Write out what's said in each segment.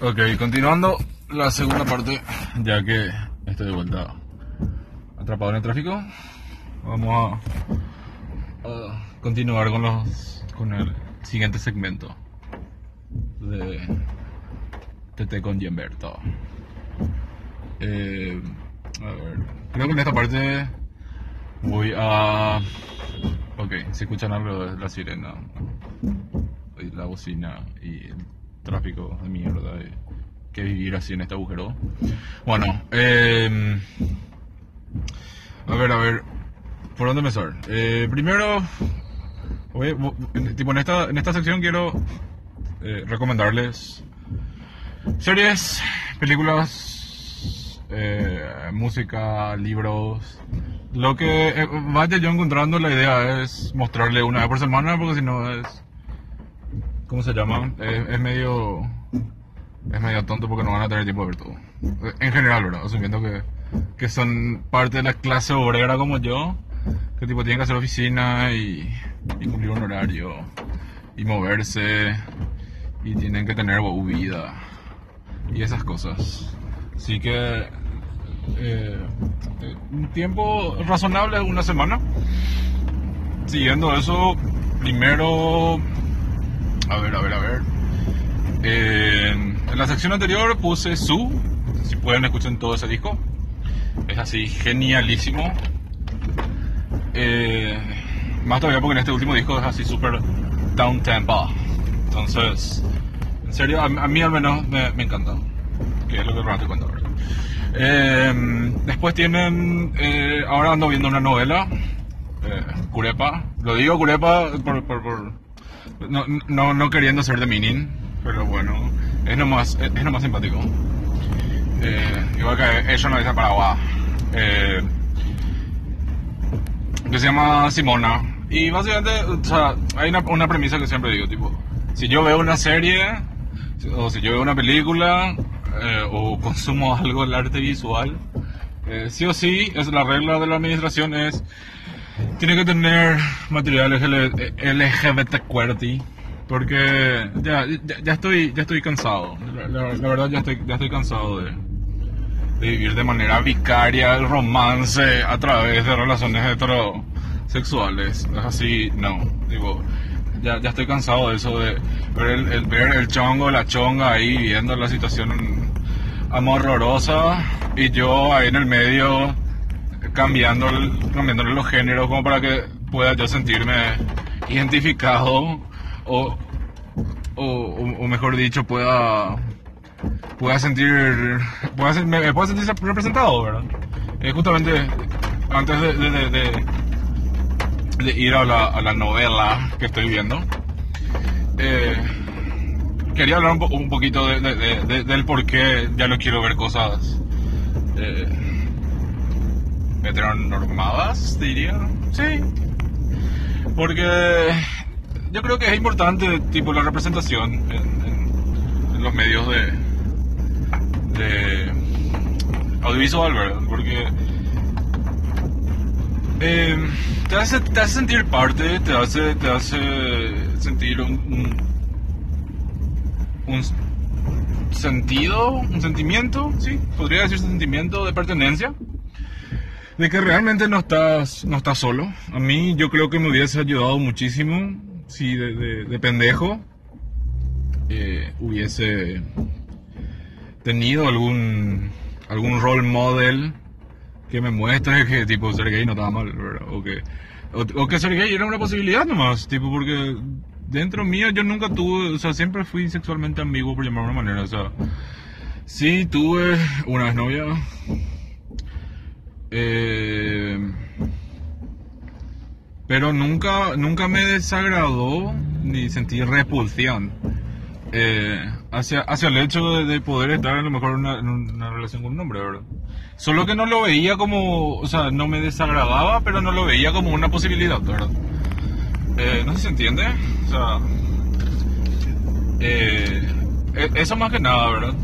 Ok, continuando la segunda parte, ya que estoy de vuelta atrapado en el tráfico, vamos a, a continuar con los con el siguiente segmento de TT con Gianberto. Eh, a ver, creo que en esta parte voy a... Ok, se escuchan algo de la sirena, la bocina y tráfico de mierda de que vivir así en este agujero. Bueno, eh, a ver, a ver, ¿por dónde empezar? Eh, primero, voy- vo- en- tipo en esta, en esta sección quiero eh, recomendarles series, películas, eh, música, libros. Lo que eh, vaya yo encontrando, la idea es mostrarle una vez por semana, porque si no es. ¿Cómo se llama? Es, medio. Es medio tonto porque no van a tener tiempo de ver todo. En general, ¿verdad? Asumiendo que, que son parte de la clase obrera como yo, que tipo tienen que hacer oficina y, y cumplir un horario y moverse y tienen que tener vida y esas cosas. Así que eh, eh, un tiempo razonable, una semana. Siguiendo eso, primero, a ver, a ver, a ver. Eh, en la sección anterior puse Su, si pueden escuchen todo ese disco. Es así, genialísimo. Eh, más todavía porque en este último disco es así súper down tempo. Entonces, en serio, a, a mí al menos me, me encanta. Que es lo que realmente cuento ahora. Eh, después tienen, eh, ahora ando viendo una novela, eh, Curepa. Lo digo Curepa por, por, por- no, no, no queriendo ser de Minin, pero bueno, es nomás, es, es nomás simpático. Eh, igual que ella no dice Paraguay. Eh, que se llama Simona. Y básicamente, o sea, hay una, una premisa que siempre digo, tipo, si yo veo una serie, o si yo veo una película, eh, o consumo algo del arte visual, eh, sí o sí, es la regla de la administración es, tiene que tener material LGBT QWERTY, porque ya, ya, ya estoy, ya estoy cansado, la, la- la verdad ya estoy, ya estoy cansado de, de vivir de manera vicaria el romance a través de relaciones heterosexuales. Es así, no. Digo, ya, ya estoy cansado de eso, de ver el, el- ver el chongo, la chonga ahí viendo la situación amorrosa y yo ahí en el medio cambiando cambiándole los géneros como para que pueda yo sentirme identificado o, o, mejor dicho pueda pueda sentir pueda me, pueda sentir representado verdad Eh, justamente antes de, ir a la, a la novela que estoy viendo eh, quería hablar un, un poquito de- de- de- de- del por qué ya no quiero ver cosas eh, heteronormadas diría sí porque yo creo que es importante tipo la representación en, los medios de, audiovisual, ¿verdad? Porque eh, te, hace, te hace sentir parte, te hace, te hace sentir un, un, un sentido, un sentimiento, sí, podría decirse sentimiento de pertenencia. De que realmente no estás, no estás solo. A mí yo creo que me hubiese ayudado muchísimo si de, de- de pendejo eh, hubiese tenido algún algún role model que me muestre que tipo ser gay no estaba mal, ¿verdad? O que, o, o que ser gay era una posibilidad nomás, tipo porque dentro mío yo nunca tuve, o sea, siempre fui sexualmente ambiguo por llamarlo de una manera, o sea, sí tuve una novia, eh, pero nunca, nunca me desagradó ni sentí repulsión eh, hacia, hacia el hecho de, de poder estar a lo mejor una, en una relación con un hombre, ¿verdad? Solo que no lo veía como, o sea, no me desagradaba, pero no lo veía como una posibilidad, ¿verdad? Eh, no sé si se entiende, o sea, eh, e- eso más que nada, ¿verdad?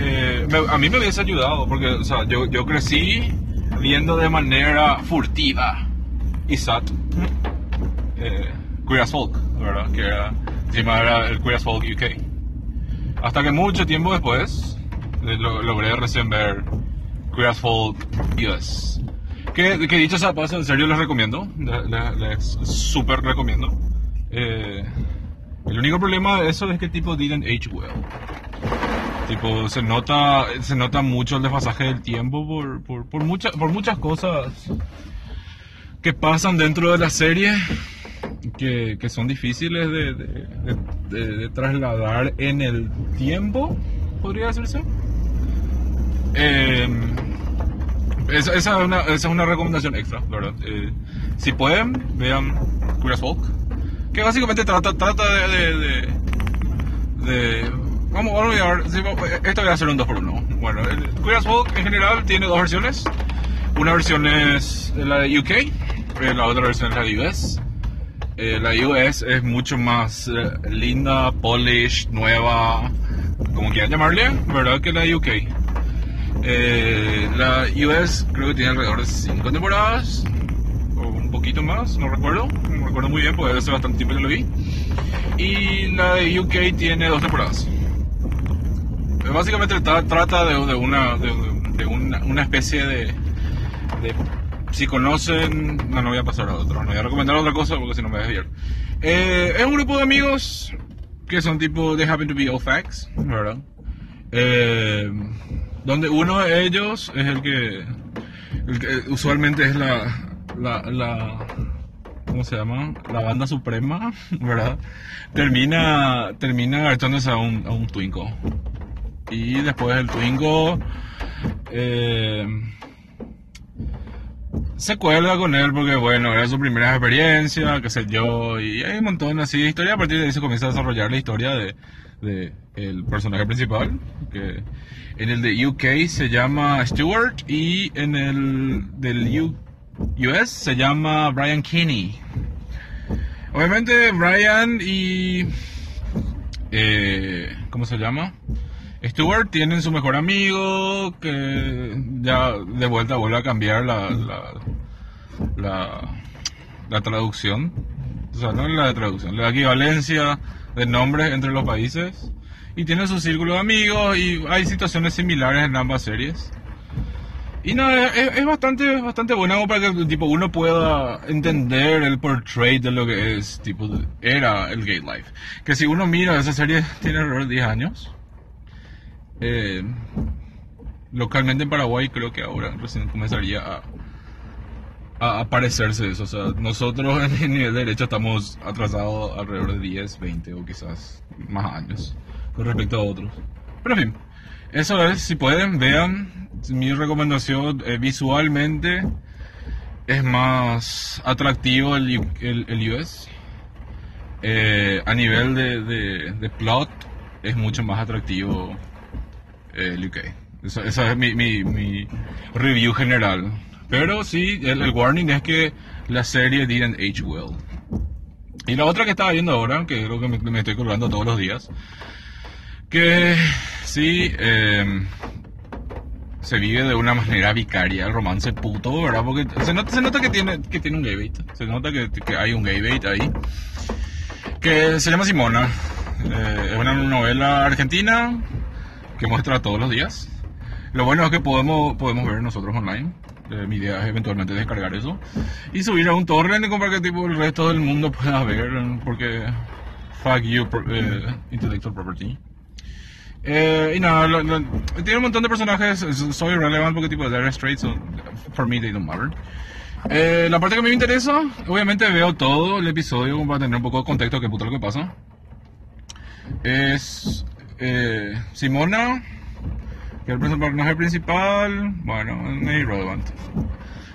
Eh, me- a mí me hubiese ayudado, porque, o sea, yo, yo crecí viendo de manera furtiva y sat eh, Queer Folk, ¿verdad? Que era, encima era el Queer Folk UK. Hasta que mucho tiempo después eh, lo- logré recién ver Curious Folk US. Que, que dicho sea paso, en serio les recomiendo. le- le- Les súper recomiendo. Eh, el único problema de eso es que tipo didn't age well. Tipo, se nota, se nota mucho el desfasaje del tiempo por, por, por, muchas por muchas cosas que pasan dentro de la serie que, que son difíciles de, de- de- de- trasladar en el tiempo, podría decirse. Eh, esa, esa es una, esa es una recomendación extra, ¿verdad? Eh, si pueden, vean Curious Folk, que básicamente trata, trata de... vamos, a sí, vamos- esto voy a hacer un 2 por 1 Bueno, el Curious Folk en general tiene dos versiones. Una versión es la de UK, eh, la otra versión es la de US. Eh, la US es mucho más eh, linda, polished, nueva, como quieran llamarle, ¿verdad? Que la UK. Eh, la US creo que tiene alrededor de 5 temporadas, o un poquito más, no recuerdo, no recuerdo muy bien porque hace bastante tiempo que lo vi. Y la de UK tiene dos temporadas. Eh, Básicamente tra- trata de, de una, de, de una, una especie de, Si conocen... No, no voy a pasar a otro. No voy a recomendar otra cosa porque si no me desviar. Eh, es un grupo de amigos que son tipo... They happen to be all facts, ¿verdad? Eh, donde uno de ellos es el que... el que usualmente es la... la, la ¿Cómo se llama? La banda suprema, ¿verdad? Termina, termina agachándose a un, a un Twinko. Y después el Twingo eh, se cuelga con él porque, bueno, era su primera experiencia, qué sé yo, y hay un montón así de historia. A partir de ahí se comienza a desarrollar la historia de, de el personaje principal, que en el de UK se llama Stewart y en el del U- US se llama Brian Kinney. Obviamente Brian y... eh, ¿Cómo se llama? Stuart tienen su mejor amigo que ya de vuelta vuelve a cambiar la, la, la, la traducción. O sea, no la traducción, la equivalencia de nombres entre los países. Y tiene su círculo de amigos y hay situaciones similares en ambas series. Y nada, es, es bastante, bastante bueno como para que tipo, uno pueda entender el portrait de lo que es, tipo, era el gay life. Que si uno mira, esa serie tiene alrededor de 10 años. Eh, localmente en Paraguay creo que ahora recién comenzaría a, a aparecerse eso. O sea, nosotros en el nivel de derecho estamos atrasados alrededor de 10, 20 o quizás más años con respecto a otros. Pero en fin, eso es, si pueden, vean. Mi recomendación eh, visualmente es más atractivo el, el, el US. Eh, a nivel de, de, de plot es mucho más atractivo el UK. Esa, esa es mi, mi, mi review general. Pero sí, el, el warning es que la serie didn't age well. Y la otra que estaba viendo ahora, que creo que me, me estoy colgando todos los días, que sí, eh, se vive de una manera vicaria el romance puto, ¿verdad? Porque se nota, se nota que, tiene, que tiene un gay bait, se nota que, que hay un gay bait ahí, que se llama Simona. Eh, es una novela argentina que muestra todos los días. Lo bueno es que podemos, podemos ver nosotros online. Eh, mi idea es eventualmente descargar eso y subir a un torrent y para que tipo, el resto del mundo pueda ver, porque fuck you, eh, intellectual property. Eh, y nada, lo- lo- tiene un montón de personajes, soy relevant porque tipo they're straight, so for me they don't matter. Eh, la parte que a mí me interesa, obviamente veo todo el episodio para tener un poco de contexto de qué puto lo que pasa. Es eh, Simona, que es el personaje principal, bueno, es irrelevant.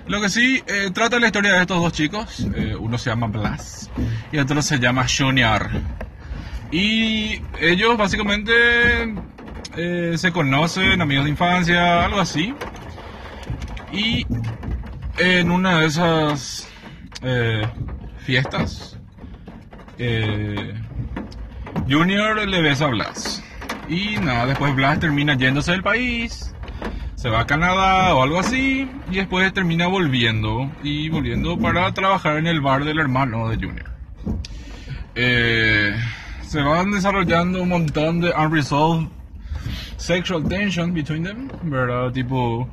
Lo que sí, eh, trata la historia de estos dos chicos, eh, uno se llama Blas y otro se llama Junior. Y ellos básicamente eh, se conocen, amigos de infancia, algo así. Y en una de esas fiestas, Junior le besa a Blas. Y nada, después Blas termina yéndose del país, se va a Canadá o algo así, y después termina volviendo, y volviendo para trabajar en el bar del hermano de Junior. Eh, se van desarrollando un montón de unresolved sexual tension between them, ¿verdad? Tipo,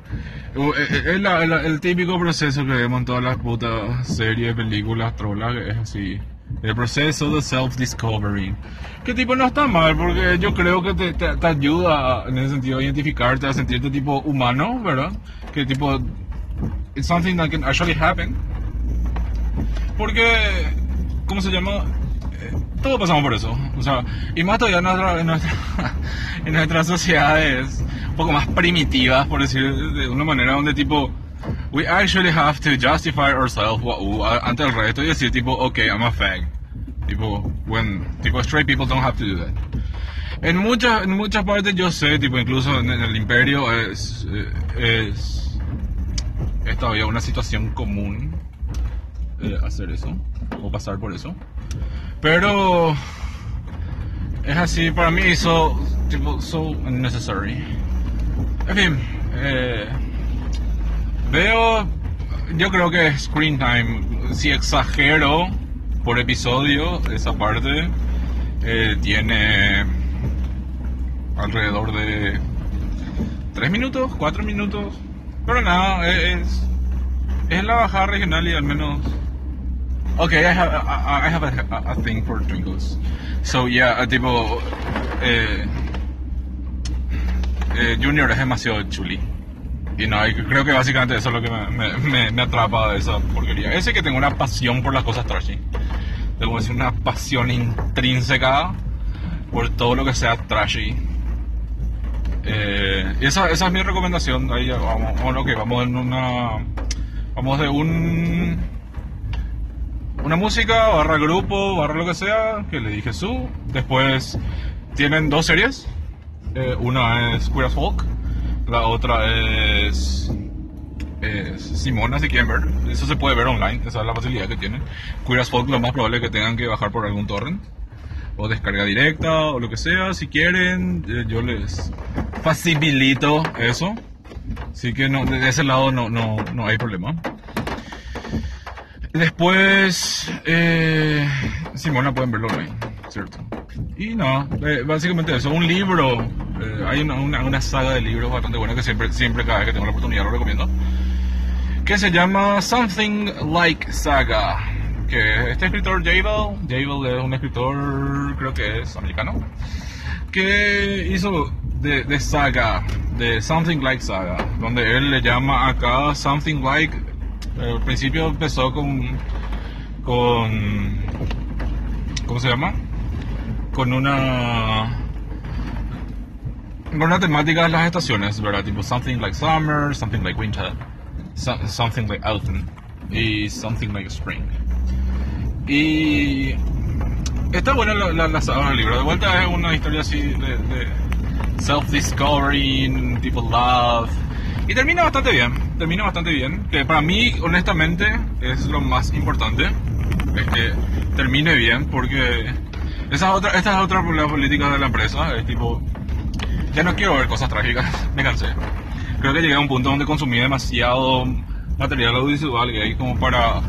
es el típico proceso que vemos en todas las putas series, películas, trolas, es así. El proceso de self-discovery. Que tipo no está mal, porque yo creo que te, te, ayuda en ese sentido a identificarte, a sentirte tipo humano, ¿verdad? Que tipo, it's something that can actually happen. Porque, ¿cómo se llama? todos pasamos por eso. O sea, y más todavía en, nuestra, en, nuestra, en nuestras sociedades un poco más primitivas, por decir de una manera donde tipo, we actually have to justify ourselves ante el resto y decir tipo, ok, I'm a fag. Tipo, when, tipo, straight people don't have to do that. En muchas, en muchas partes yo sé, tipo, incluso en, el imperio es, es, es todavía una situación común eh, hacer eso, o pasar por eso. Pero es así, para mí, so, tipo, so unnecessary. En fin, eh, veo, yo creo que Screen Time, si exagero por episodio, esa parte eh, tiene alrededor de 3 minutos, 4 minutos. Pero nada, es, es la bajada regional y al menos Okay, I have I, I have a, a, thing for twinkles. So yeah, tipo eh, eh, Junior es demasiado chuli. Y no, creo que básicamente eso es lo que me, me, me, atrapa de esa porquería. Ese que tengo una pasión por las cosas trashy. Tengo decir una pasión intrínseca por todo lo que sea trashy. Eh, esa, esa es mi recomendación. Ahí vamos, vamos, okay, vamos en una. Vamos de un una música, barra grupo, barra lo que sea, que le dije su. Después tienen dos series. Eh, una es Queer as Folk, la otra es, Simona, si quieren ver. Eso se puede ver online, esa es la facilidad que tienen. Queer Folk lo más probable es que tengan que bajar por algún torrent. O descarga directa, o lo que sea, si quieren, eh, yo les facilito eso. Así que no, de ese lado no, no, no hay problema. Después, eh, Simona pueden verlo ahí, ¿cierto? Y no, eh, básicamente eso, un libro, eh, hay una, una, saga de libros bastante buena que siempre, siempre cada vez que tengo la oportunidad lo recomiendo, que se llama Something Like Saga, que este escritor Javel, Javel es un escritor, creo que es americano, que hizo de, de saga, de Something Like Saga, donde él le llama acá Something Like al principio empezó con, con, ¿cómo se llama? Con una, con una temática de las estaciones, ¿verdad? Tipo something like summer, something like winter, something like autumn y something like spring. Y está buena la, la, la del libro. De vuelta es una historia así de, de self-discovery, tipo love y termina bastante bien, termina bastante bien. Que para mí, honestamente, es lo más importante. Es que termine bien, porque esa otra, esta es otra política de la empresa. Es tipo, ya no quiero ver cosas trágicas, me cansé. Creo que llegué a un punto donde consumí demasiado material audiovisual que hay como para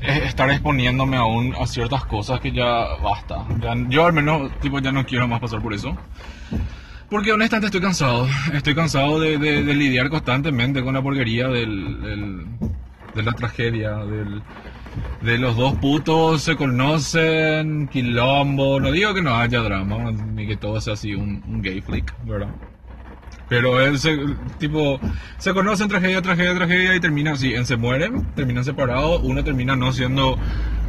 estar exponiéndome aún a ciertas cosas que ya basta. yo al menos tipo ya no quiero más pasar por eso. Porque honestamente estoy cansado. Estoy cansado de, lidiar constantemente con la porquería del, de la tragedia, del, de los dos putos se conocen, quilombo. No digo que no haya drama, ni que todo sea así un, gay flick, ¿verdad? Pero él tipo, se conocen tragedia, tragedia, tragedia y terminan así, en se mueren, terminan separados, uno termina no siendo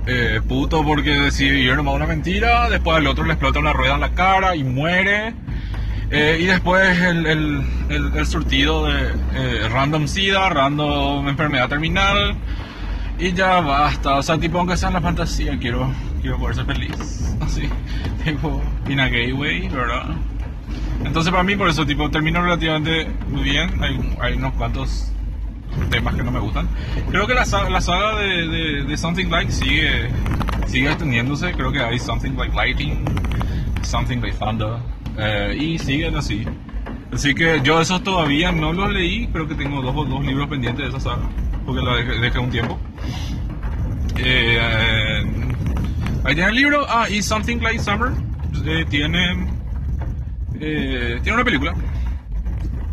eh, puto porque decidió nomás una mentira, después al otro le explota una rueda en la cara y muere. Eh, y después el, el, el, surtido de eh, random SIDA, random enfermedad terminal. Y ya basta. O sea, tipo, aunque sea en la fantasía, quiero, quiero poder ser feliz. Así, tipo, in a gay way, ¿verdad? Entonces, para mí, por eso, tipo, termino relativamente muy bien. Hay, hay unos cuantos temas que no me gustan. Creo que la, la saga de, de, de, Something Like sigue, sigue extendiéndose. Creo que hay Something Like Lighting, Something Like Thunder. Eh, y siguen así. Así que yo esos todavía no los leí, creo que tengo dos, dos libros pendientes de esa saga, porque la dejé, un tiempo. Eh, Ahí tiene el libro. Ah, y Something Like Summer eh, tiene, eh, tiene una película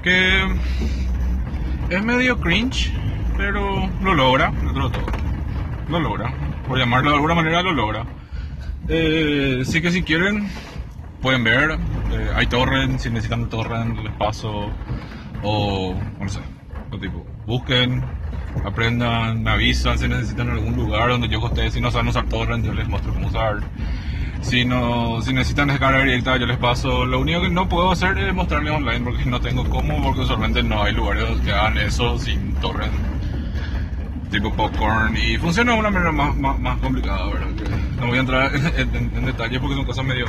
que es medio cringe, pero lo logra, dentro de todo. Lo logra. Por llamarlo de alguna manera, lo logra. Eh, sí que si quieren, pueden ver. Hay torrent, si necesitan torrent, les paso. O, no sé, tipo, busquen, aprendan, me avisan si necesitan algún lugar donde yo ustedes si no saben usar torrent, yo les muestro cómo usar. Si no, si necesitan descargar directa, yo les paso. Lo único que no puedo hacer es mostrarles online porque no tengo cómo, porque usualmente no hay lugares que hagan eso sin torrent tipo popcorn y funciona de una manera más, más, más complicada, ¿verdad? No voy a entrar en, en, en detalles porque son cosas medio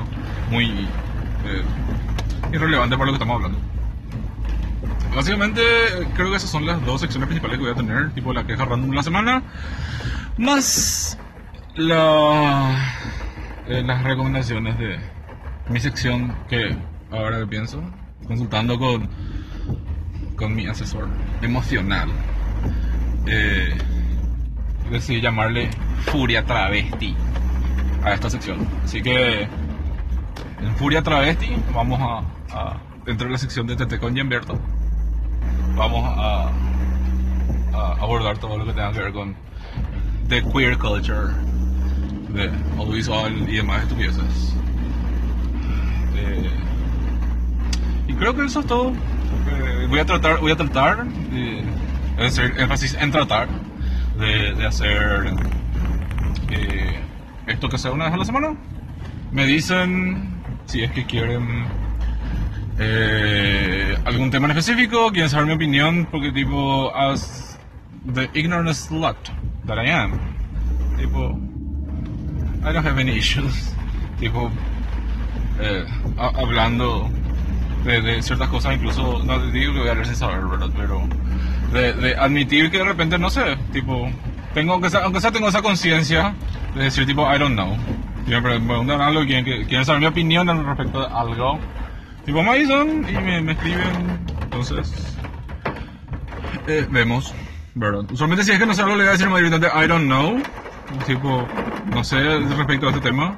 muy eh, irrelevantes para lo que estamos hablando. Básicamente, creo que esas son las dos secciones principales que voy a tener, tipo la queja random de la semana, más la, eh, las recomendaciones de mi sección que ahora pienso, consultando con, con mi asesor emocional, eh, decidí llamarle Furia Travesti a esta sección. Así que en Furia Travesti vamos a, a dentro de la sección de Tete con vamos a, abordar todo lo que tenga que ver con the queer culture, de audiovisual y demás estupideces. Eh, y creo que eso es todo. Eh, voy a tratar, voy a tratar de, de hacer énfasis en tratar de, de hacer eh, esto que sea una vez a la semana. Me dicen si es que quieren eh, algún tema en específico, quieren saber mi opinión, porque tipo, as the ignorant slut that I am, tipo, I don't have any issues, tipo, eh, a- hablando de, de ciertas cosas, incluso, no te digo que voy a leer sin saber, ¿verdad? Pero de, de admitir que de repente, no sé, tipo, tengo, aunque sea, aunque sea tengo esa conciencia de decir, tipo, I don't know. Si me preguntan algo, quieren, quieren saber mi opinión respecto de algo, tipo, me y me, me escriben, entonces, eh, vemos, ¿verdad? Usualmente si es que no sé algo, le voy a decir mayoritariamente, I don't know, tipo, no sé respecto a este tema.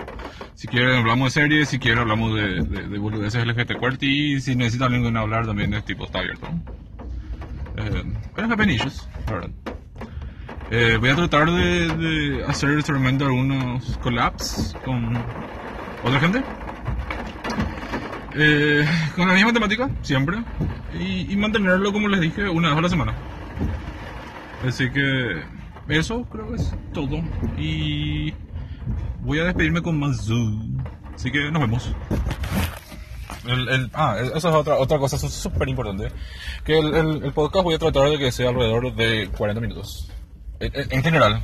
Si quieren hablamos de series, si quieren hablamos de, de, de boludeces LGBT QWERTY, y si necesitan alguien hablar también es tipo, está abierto. Eh, pero es penillos. Eh, voy a tratar de, de hacer seguramente algunos collabs con otra gente. Eh, con la misma temática, siempre. Y, y mantenerlo, como les dije, una vez a la semana. Así que eso creo que es todo. Y voy a despedirme con más Zoom. Así que nos vemos. El, el- ah, eso es otra, otra cosa súper importante. Que el, el- podcast voy a tratar de que sea alrededor de 40 minutos. En, en- en general.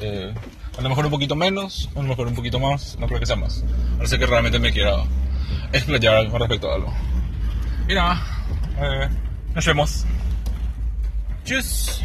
Eh, a lo mejor un poquito menos, a lo mejor un poquito más, no creo que sea más. A no ser que realmente me quiera explayar con respecto a algo. Y nada, eh, nos vemos. Tschüss.